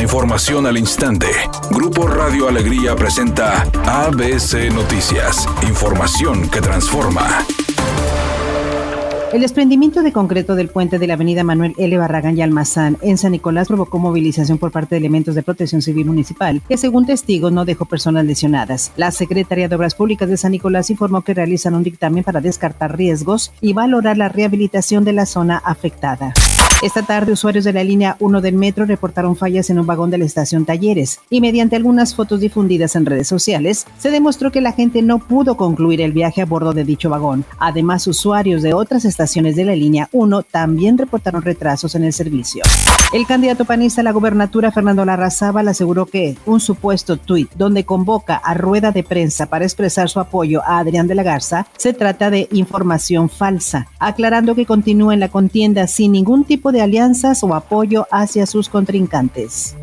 Información al instante. Grupo Radio Alegría presenta ABC Noticias. Información que transforma. El desprendimiento de concreto del puente de la avenida Manuel L. Barragán y Almazán en San Nicolás provocó movilización por parte de elementos de protección civil municipal, que según testigos no dejó personas lesionadas. La Secretaría de Obras Públicas de San Nicolás informó que realizan un dictamen para descartar riesgos y valorar la rehabilitación de la zona afectada. Esta tarde, usuarios de la línea 1 del metro reportaron fallas en un vagón de la estación Talleres y mediante algunas fotos difundidas en redes sociales, se demostró que la gente no pudo concluir el viaje a bordo de dicho vagón. Además, usuarios de otras estaciones de la línea 1 también reportaron retrasos en el servicio. El candidato panista a la gubernatura, Fernando Larrazábal, aseguró que un supuesto tuit donde convoca a rueda de prensa para expresar su apoyo a Adrián de la Garza se trata de información falsa, aclarando que continúa en la contienda sin ningún tipo de alianzas o apoyo hacia sus contrincantes.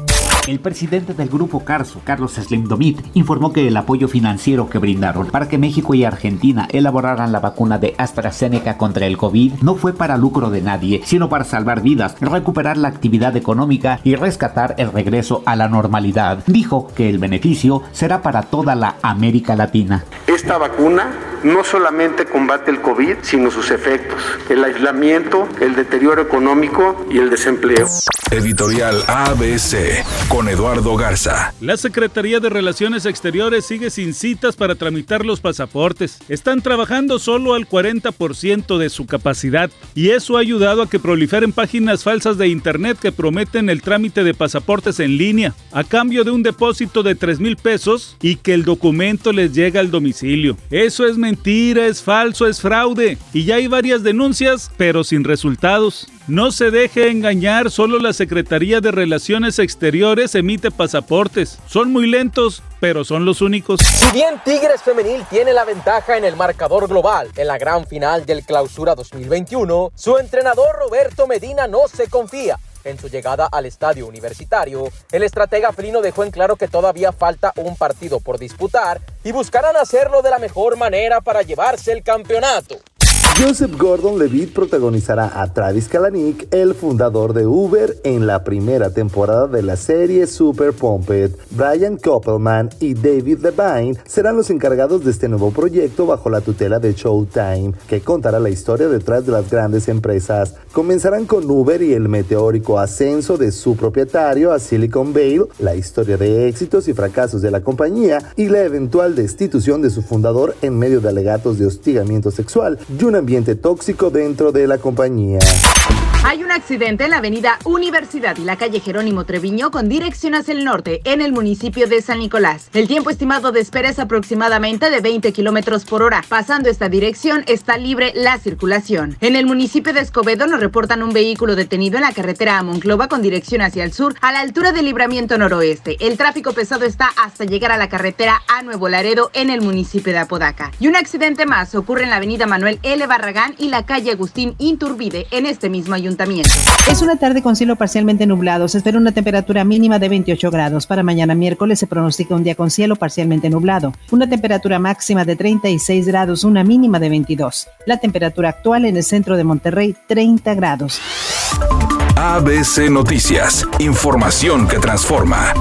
El presidente del grupo Carso, Carlos Slim Domit, informó que el apoyo financiero que brindaron para que México y Argentina elaboraran la vacuna de AstraZeneca contra el COVID no fue para lucro de nadie, sino para salvar vidas, recuperar la actividad económica y rescatar el regreso a la normalidad. Dijo que el beneficio será para toda la América Latina. Esta vacuna no solamente combate el COVID, sino sus efectos, el aislamiento, el deterioro económico y el desempleo. Editorial ABC con Eduardo Garza. La Secretaría de Relaciones Exteriores sigue sin citas para tramitar los pasaportes. Están trabajando solo al 40% de su capacidad y eso ha ayudado a que proliferen páginas falsas de Internet que prometen el trámite de pasaportes en línea a cambio de un depósito de 3 mil pesos y que el documento les llega al domicilio. Eso es mentira, es falso, es fraude y ya hay varias denuncias pero sin resultados. No se deje engañar, solo la Secretaría de Relaciones Exteriores emite pasaportes. Son muy lentos, pero son los únicos. Si bien Tigres Femenil tiene la ventaja en el marcador global en la gran final del Clausura 2021, su entrenador Roberto Medina no se confía. En su llegada al estadio universitario, el estratega felino dejó en claro que todavía falta un partido por disputar y buscarán hacerlo de la mejor manera para llevarse el campeonato. Joseph Gordon-Levitt protagonizará a Travis Kalanick, el fundador de Uber, en la primera temporada de la serie Super Pumped. Brian Koppelman y David Levine serán los encargados de este nuevo proyecto bajo la tutela de Showtime, que contará la historia detrás de las grandes empresas. Comenzarán con Uber y el meteórico ascenso de su propietario a Silicon Valley, la historia de éxitos y fracasos de la compañía y la eventual destitución de su fundador en medio de alegatos de hostigamiento sexual y ambiente tóxico dentro de la compañía. Hay un accidente en la avenida Universidad y la calle Jerónimo Treviño con dirección hacia el norte en el municipio de San Nicolás. El tiempo estimado de espera es aproximadamente de 20 kilómetros por hora. Pasando esta dirección está libre la circulación. En el municipio de Escobedo nos reportan un vehículo detenido en la carretera a Monclova con dirección hacia el sur a la altura del libramiento noroeste. El tráfico pesado está hasta llegar a la carretera a Nuevo Laredo en el municipio de Apodaca. Y un accidente más ocurre en la avenida Manuel L. Barragán y la calle Agustín Inturbide en este mismo ayuntamiento. Es una tarde con cielo parcialmente nublado. Se espera una temperatura mínima de 28 grados. Para mañana miércoles se pronostica un día con cielo parcialmente nublado. Una temperatura máxima de 36 grados, una mínima de 22. La temperatura actual en el centro de Monterrey, 30 grados. ABC Noticias. Información que transforma.